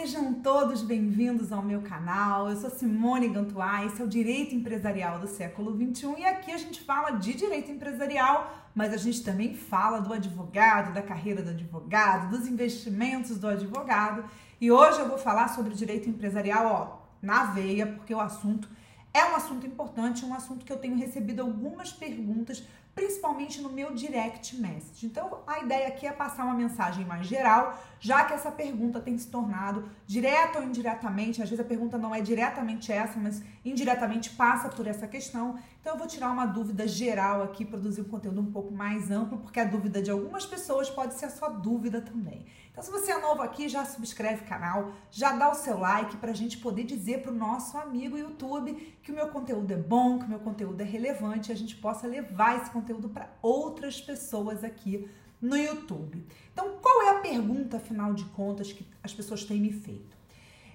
sejam todos bem-vindos ao meu canal. Eu sou Simone Gantuá, esse é o Direito Empresarial do século 21 e aqui a gente fala de direito empresarial, mas a gente também fala do advogado, da carreira do advogado, dos investimentos do advogado. E hoje eu vou falar sobre direito empresarial, ó, na veia, porque o assunto é um assunto importante, um assunto que eu tenho recebido algumas perguntas principalmente no meu direct message. Então, a ideia aqui é passar uma mensagem mais geral, já que essa pergunta tem se tornado direta ou indiretamente, às vezes a pergunta não é diretamente essa, mas indiretamente passa por essa questão. Então, eu vou tirar uma dúvida geral aqui, produzir um conteúdo um pouco mais amplo, porque a dúvida de algumas pessoas pode ser a sua dúvida também. Então, se você é novo aqui, já subscreve o canal, já dá o seu like para a gente poder dizer para o nosso amigo YouTube que o meu conteúdo é bom, que o meu conteúdo é relevante, e a gente possa levar esse conteúdo para outras pessoas aqui no YouTube. Então, qual é a pergunta, afinal de contas, que as pessoas têm me feito?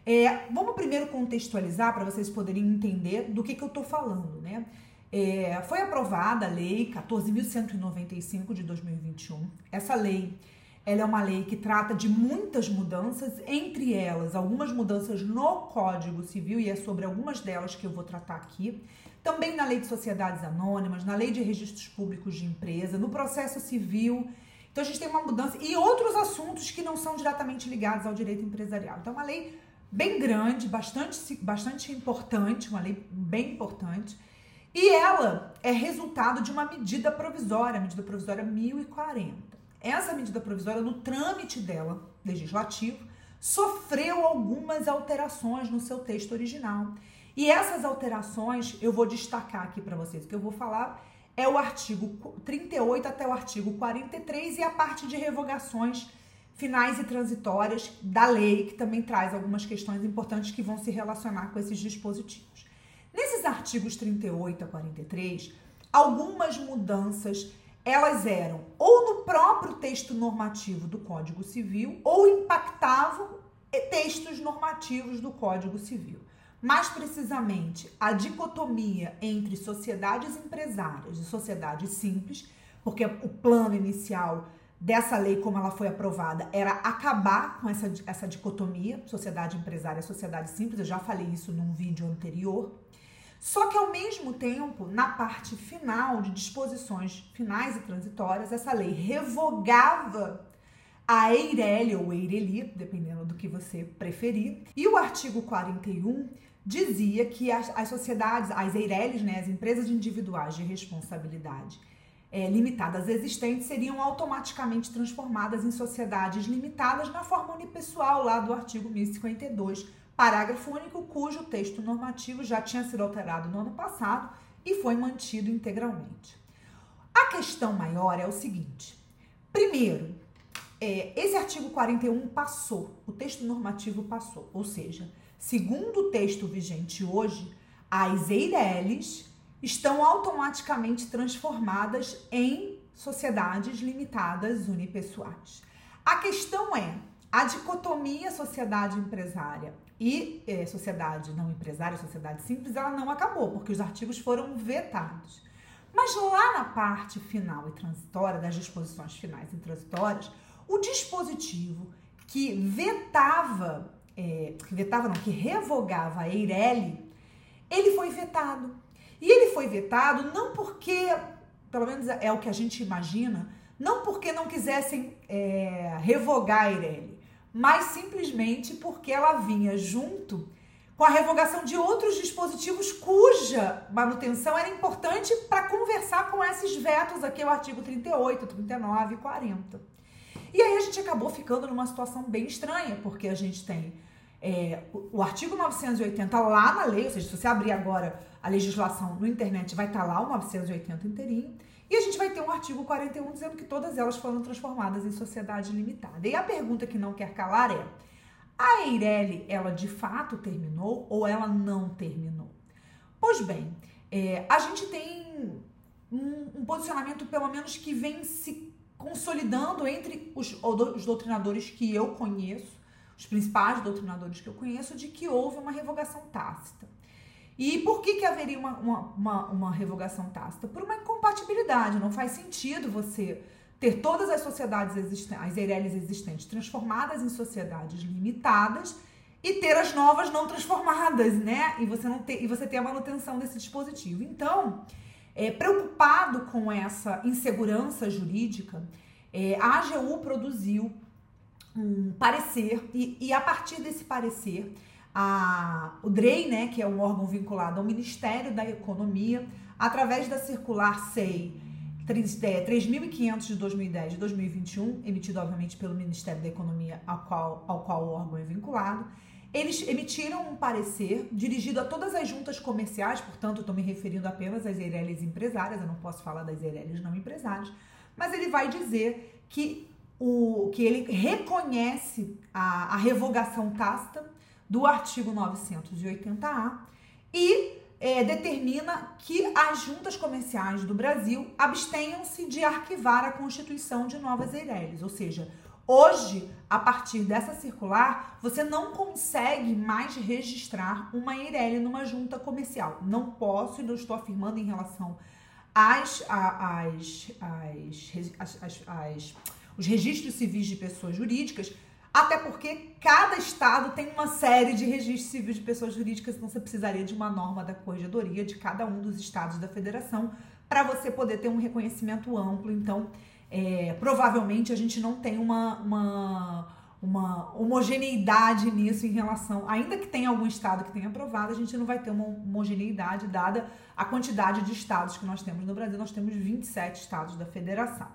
É, vamos primeiro contextualizar para vocês poderem entender do que, que eu estou falando, né? É, foi aprovada a Lei 14.195 de 2021. Essa lei ela é uma lei que trata de muitas mudanças, entre elas algumas mudanças no Código Civil, e é sobre algumas delas que eu vou tratar aqui. Também na Lei de Sociedades Anônimas, na Lei de Registros Públicos de Empresa, no processo civil. Então a gente tem uma mudança e outros assuntos que não são diretamente ligados ao direito empresarial. Então, é uma lei bem grande, bastante, bastante importante, uma lei bem importante. E ela é resultado de uma medida provisória, a medida provisória 1040 essa medida provisória, no trâmite dela, legislativo, sofreu algumas alterações no seu texto original. E essas alterações eu vou destacar aqui para vocês. O que eu vou falar é o artigo 38 até o artigo 43 e a parte de revogações finais e transitórias da lei, que também traz algumas questões importantes que vão se relacionar com esses dispositivos. Nesses artigos 38 a 43, algumas mudanças elas eram ou no próprio texto normativo do Código Civil ou impactavam textos normativos do Código Civil. Mais precisamente, a dicotomia entre sociedades empresárias e sociedades simples, porque o plano inicial dessa lei, como ela foi aprovada, era acabar com essa, essa dicotomia, sociedade empresária e sociedade simples. Eu já falei isso num vídeo anterior. Só que ao mesmo tempo, na parte final de disposições finais e transitórias, essa lei revogava a Eireli ou Eireli, dependendo do que você preferir. E o artigo 41 dizia que as, as sociedades, as Eireles, né, as empresas individuais de responsabilidade é, limitadas existentes seriam automaticamente transformadas em sociedades limitadas na forma unipessoal lá do artigo 1052 Parágrafo único cujo texto normativo já tinha sido alterado no ano passado e foi mantido integralmente. A questão maior é o seguinte: primeiro, é, esse artigo 41 passou, o texto normativo passou, ou seja, segundo o texto vigente hoje, as EIRELs estão automaticamente transformadas em sociedades limitadas unipessoais. A questão é, a dicotomia sociedade empresária e é, sociedade não empresária, sociedade simples, ela não acabou, porque os artigos foram vetados. Mas lá na parte final e transitória, das disposições finais e transitórias, o dispositivo que vetava, é, que vetava não, que revogava a Eireli, ele foi vetado. E ele foi vetado não porque, pelo menos é o que a gente imagina, não porque não quisessem é, revogar a Eireli, mas simplesmente porque ela vinha junto com a revogação de outros dispositivos cuja manutenção era importante para conversar com esses vetos aqui, o artigo 38, 39 e 40. E aí a gente acabou ficando numa situação bem estranha, porque a gente tem é, o, artigo 980 lá na lei, ou seja, se você abrir agora a legislação no internet, vai estar tá lá o 980 inteirinho. E a gente vai ter um artigo 41 dizendo que todas elas foram transformadas em sociedade limitada. E a pergunta que não quer calar é: a Eireli, ela de fato terminou ou ela não terminou? Pois bem, é, a gente tem um, um, posicionamento, pelo menos, que vem se consolidando entre os, os doutrinadores que eu conheço, os principais doutrinadores que eu conheço, de que houve uma revogação tácita. E por que, que haveria uma, uma, uma, uma revogação tácita? Por uma incompatibilidade. Não faz sentido você ter todas as sociedades existentes, as EIRELs existentes, transformadas em sociedades limitadas e ter as novas não transformadas, né? E você não ter, e você ter a manutenção desse dispositivo. Então, é, preocupado com essa insegurança jurídica, é, a AGU produziu um parecer e, e a partir desse parecer a, o DREI, né, que é um órgão vinculado ao Ministério da Economia, através da circular SEI 3.500 de 2010 de 2021, emitido obviamente pelo Ministério da Economia ao qual, ao qual o órgão é vinculado, eles emitiram um parecer dirigido a todas as juntas comerciais, portanto, estou me referindo apenas às Eireles empresárias, eu não posso falar das Eireles não empresárias, mas ele vai dizer que, o, que ele reconhece a, a revogação tácita do artigo 980A e é, determina que as juntas comerciais do Brasil abstenham-se de arquivar a constituição de novas Eireles, ou seja, Hoje, a partir dessa circular, você não consegue mais registrar uma EIRELI numa junta comercial. Não posso e não estou afirmando em relação às, às, às, às, os registros civis de pessoas jurídicas, até porque cada estado tem uma série de registros civis de pessoas jurídicas, então você precisaria de uma norma da corregedoria de cada um dos estados da federação para você poder ter um reconhecimento amplo. Então, é, provavelmente a gente não tem uma, uma, uma homogeneidade nisso em relação. Ainda que tenha algum estado que tenha aprovado, a gente não vai ter uma homogeneidade dada a quantidade de estados que nós temos no Brasil. Nós temos 27 estados da federação.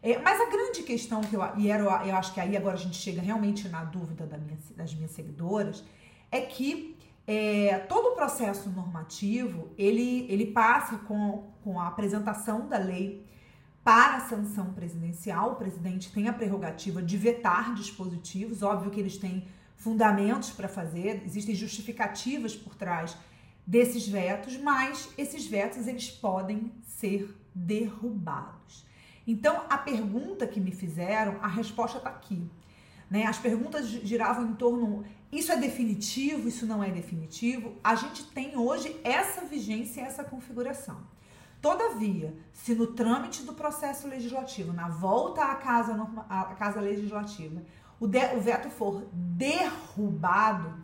É, mas a grande questão que eu, e era, eu acho que aí agora a gente chega realmente na dúvida da minha, das minhas seguidoras, é que é, todo o processo normativo ele, ele passa com, com a apresentação da lei para a sanção presidencial, o presidente tem a prerrogativa de vetar dispositivos, óbvio que eles têm fundamentos para fazer, existem justificativas por trás desses vetos, mas esses vetos eles podem ser derrubados. Então, a pergunta que me fizeram, a resposta está aqui. Né? As perguntas giravam em torno: isso é definitivo, isso não é definitivo? A gente tem hoje essa vigência, essa configuração. Todavia, se no trâmite do processo legislativo, na volta à casa, à casa legislativa, o, de, o veto for derrubado,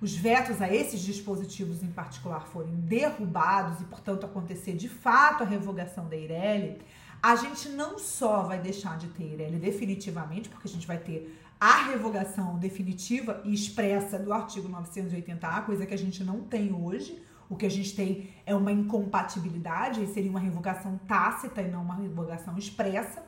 os vetos a esses dispositivos em particular forem derrubados e, portanto, acontecer de fato a revogação da Eireli, a gente não só vai deixar de ter Eireli definitivamente, porque a gente vai ter a revogação definitiva e expressa do artigo 980A, coisa que a gente não tem hoje, o que a gente tem é uma incompatibilidade, seria uma revogação tácita e não uma revogação expressa.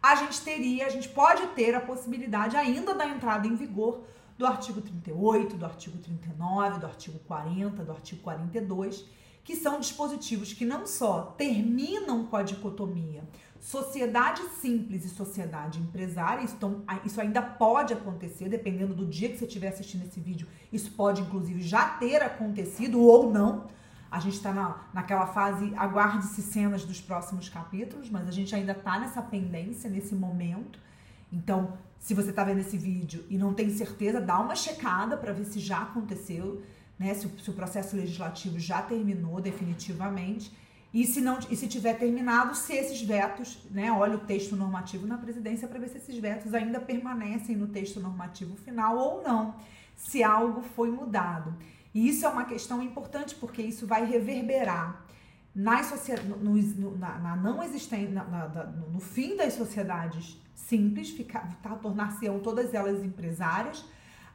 A gente teria, a gente pode ter a possibilidade ainda da entrada em vigor do artigo 38, do artigo 39, do artigo 40, do artigo 42, que são dispositivos que não só terminam com a dicotomia sociedade simples e sociedade empresária, então, isso ainda pode acontecer, dependendo do dia que você estiver assistindo esse vídeo, isso pode inclusive já ter acontecido ou não. A gente está na, naquela fase, aguarde-se cenas dos próximos capítulos, mas a gente ainda está nessa pendência, nesse momento. Então, se você está vendo esse vídeo e não tem certeza, dá uma checada para ver se já aconteceu, né? Se, se o processo legislativo já terminou definitivamente e se não e se tiver terminado, se esses vetos, né, olha o texto normativo na presidência para ver se esses vetos ainda permanecem no texto normativo final ou não, se algo foi mudado. E isso é uma questão importante porque isso vai reverberar nas no, no, na, na, não existência, na, no fim das sociedades simples, ficar, tá, tornar-se-ão todas elas empresárias.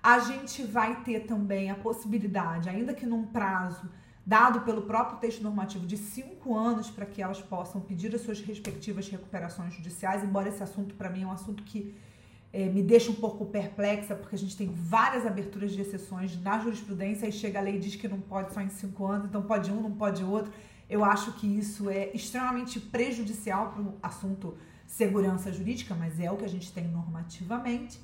A gente vai ter também a possibilidade, ainda que num prazo dado pelo próprio texto normativo de cinco anos para que elas possam pedir as suas respectivas recuperações judiciais, embora esse assunto para mim é um assunto que é, me deixa um pouco perplexa, porque a gente tem várias aberturas de exceções na jurisprudência e chega a lei e diz que não pode só em cinco anos, então pode um, não pode outro. Eu acho que isso é extremamente prejudicial para o assunto segurança jurídica, mas é o que a gente tem normativamente.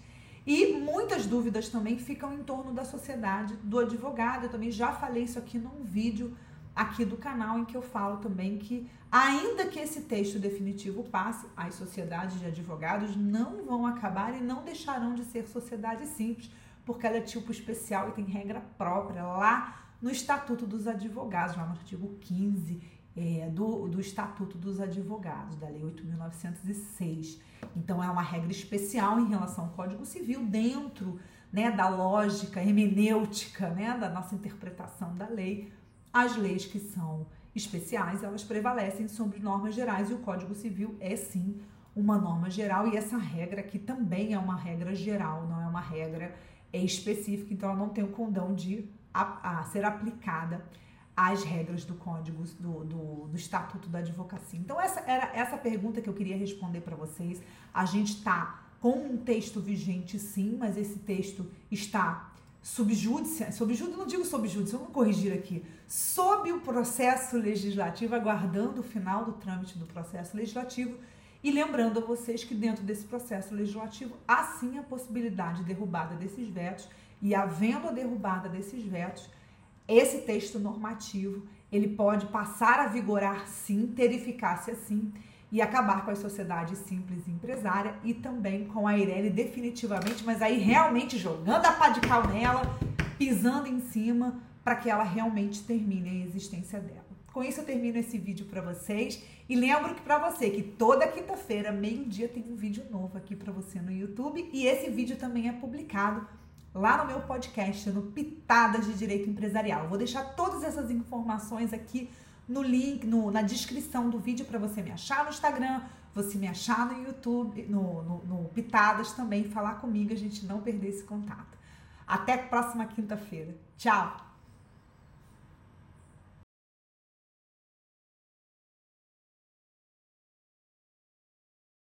E muitas dúvidas também ficam em torno da sociedade do advogado. Eu também já falei isso aqui num vídeo aqui do canal em que eu falo também que ainda que esse texto definitivo passe, as sociedades de advogados não vão acabar e não deixarão de ser sociedade simples, porque ela é tipo especial e tem regra própria lá no Estatuto dos Advogados, lá no artigo 15 é, do, do Estatuto dos Advogados, da Lei 8.906. Então, é uma regra especial em relação ao Código Civil dentro né, da lógica hermenêutica, né, da nossa interpretação da lei, as leis que são especiais, elas prevalecem sobre normas gerais e o Código Civil é sim uma norma geral. E essa regra aqui também é uma regra geral, não é uma regra específica, então ela não tem o condão de a, a ser aplicada às regras do código do, do, do, Estatuto da Advocacia. Então, essa era essa pergunta que eu queria responder para vocês. A gente está com um texto vigente, sim, mas esse texto está subjúdice, subjúdice, não digo subjúdice, vamos corrigir aqui, sob o processo legislativo, aguardando o final do trâmite do processo legislativo e lembrando a vocês que dentro desse processo legislativo há sim a possibilidade de derrubada desses vetos e havendo a derrubada desses vetos, esse texto normativo ele pode passar a vigorar sim, ter eficácia sim e acabar com as sociedades simples e empresária e também com a Irene definitivamente, mas aí realmente jogando a pá de cal nela, pisando em cima para que ela realmente termine a existência dela. Com isso eu termino esse vídeo para vocês e lembro que para você que toda quinta-feira, meio-dia, tem um vídeo novo aqui para você no YouTube e esse vídeo também é publicado lá no meu podcast, no Pitadas de Direito Empresarial. Vou deixar todas essas informações aqui no link, no, na descrição do vídeo para você me achar no Instagram, você me achar no YouTube, no, no, no Pitadas também, falar comigo, a gente não perder esse contato. Até a próxima quinta-feira. Tchau!